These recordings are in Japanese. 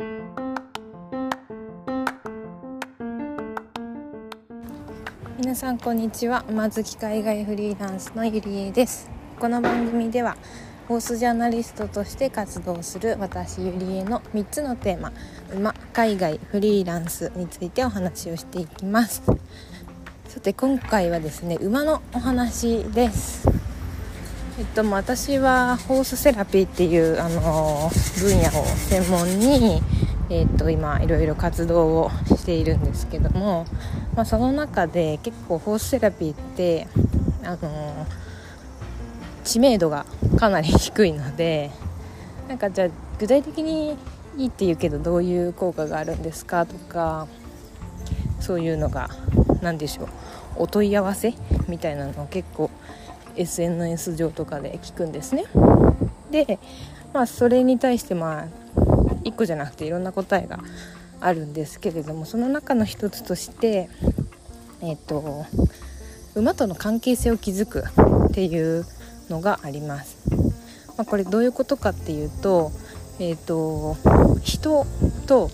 皆さんこんにちは。馬好き海外フリーランスのゆりえです。この番組ではホースジャーナリストとして活動する私ゆりえの3つのテーマ馬海外フリーランスについてお話をしていきます。さて今回はですね馬のお話です。えっと、私はホースセラピーっていうあの分野を専門に、えっと、今いろいろ活動をしているんですけども、まあ、その中で結構ホースセラピーってあの知名度がかなり低いのでなんかじゃあ具体的にいいって言うけどどういう効果があるんですかとかそういうのが何でしょうお問い合わせみたいなのを結構 SNS 上とかで聞くんですね。でまあそれに対してまあ1個じゃなくていろんな答えがあるんですけれどもその中の一つとしてえっ、と馬との関係性を築くっていうのがあります、まあ、これどういうことかっていうとえっ、と人と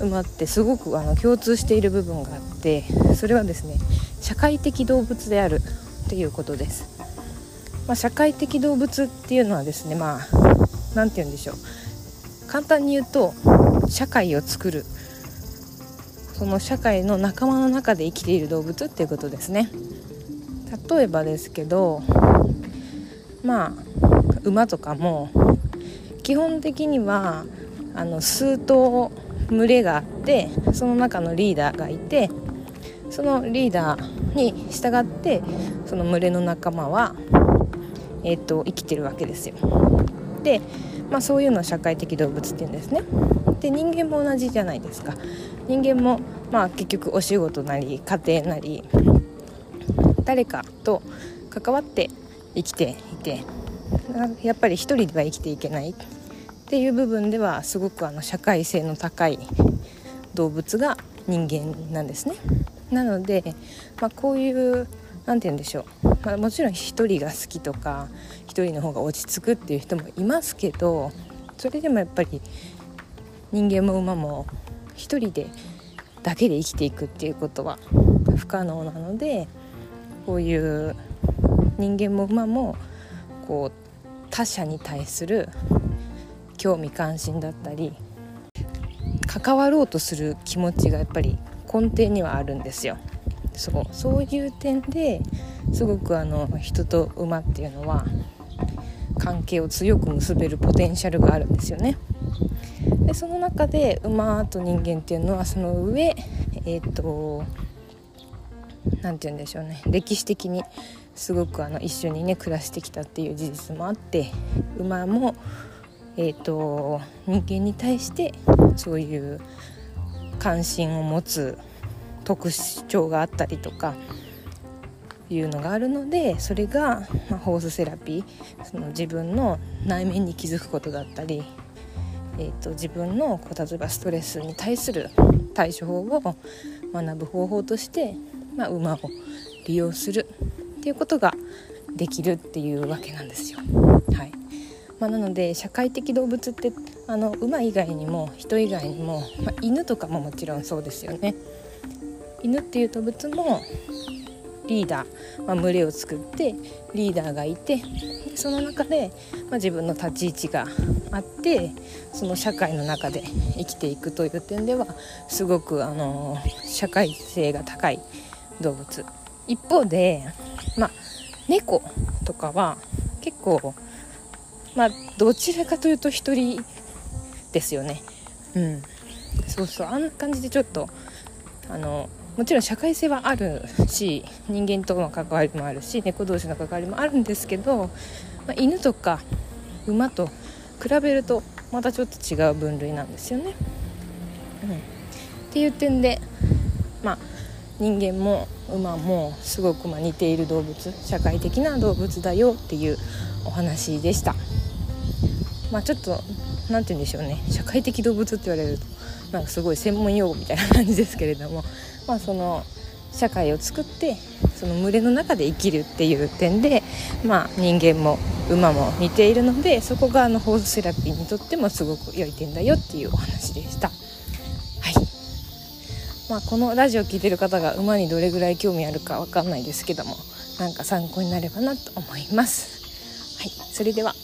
馬ってすごくあの共通している部分があってそれはですね社会的動物であるっていうことです。まあ、社会的動物っていうのはですねまあ何て言うんでしょう。簡単に言うと社会を作る。その社会の仲間の中で生きている動物っていうことですね。例えばですけどまあ馬とかも基本的にはあの数頭群れがあってその中のリーダーがいてそのリーダーに従ってその群れの仲間はえーと、生きてるわけですよ。で、まあ、そういうのを社会的動物っていうんですね。で人間も同じじゃないですか。人間も、まあ、結局お仕事なり家庭なり誰かと関わって生きていてやっぱり一人では生きていけないっていう部分ではすごくあの社会性の高い動物が人間なんですね。なので、まあ、こういう何て言うんでしょう、まあ、もちろん1人が好きとか1人の方が落ち着くっていう人もいますけどそれでもやっぱり人間も馬も1人でだけで生きていくっていうことは不可能なのでこういう人間も馬もこう他者に対する興味関心だったり関わろうとする気持ちがやっぱり根底にはあるんですよ。そうそういう点ですごくあの人と馬っていうのは関係を強く結べるポテンシャルがあるんですよね。でその中で馬と人間っていうのはその上えっ、ー、と何て言うんでしょうね歴史的にすごくあの一緒にね暮らしてきたっていう事実もあって馬も、えーと人間に対してそういう関心を持つ特徴があったりとかいうのがあるのでそれが、まあ、ホースセラピーその自分の内面に気づくことだったり、えーと、自分のこう例えばストレスに対する対処法を学ぶ方法として、まあ、馬を利用するっていうことができるっていうわけなんですよ。はいまあ、なので社会的動物ってあの馬以外にも人以外にも、まあ、犬とかももちろんそうですよね。犬っていう動物もリーダー、まあ、群れを作ってリーダーがいてその中で、まあ、自分の立ち位置があってその社会の中で生きていくという点ではすごく、あの社会性が高い動物。一方で、まあ、猫とかは結構、まあ、どちらかというと1人ですよね。うん、そうそう。あんな感じでちょっとあのもちろん社会性はあるし人間との関わりもあるし猫同士の関わりもあるんですけど、まあ、犬とか馬と比べるとまたちょっと違う分類なんですよね。うん、っていう点で、まあ、人間も馬もすごくま似ている動物社会的な動物だよっていうお話でした。まあ、ちょっと何て言うんでしょうね社会的動物って言われるとなんかすごい専門用語みたいな感じですけれどもまあその社会を作ってその群れの中で生きるっていう点で、まあ、人間も馬も似ているのでそこがあのホースセラピーにとってもすごく良い点だよっていうお話でした。はいまあ、このラジオ聴いてる方が馬にどれぐらい興味あるか分かんないですけどもなんか参考になればなと思います。はい、それでは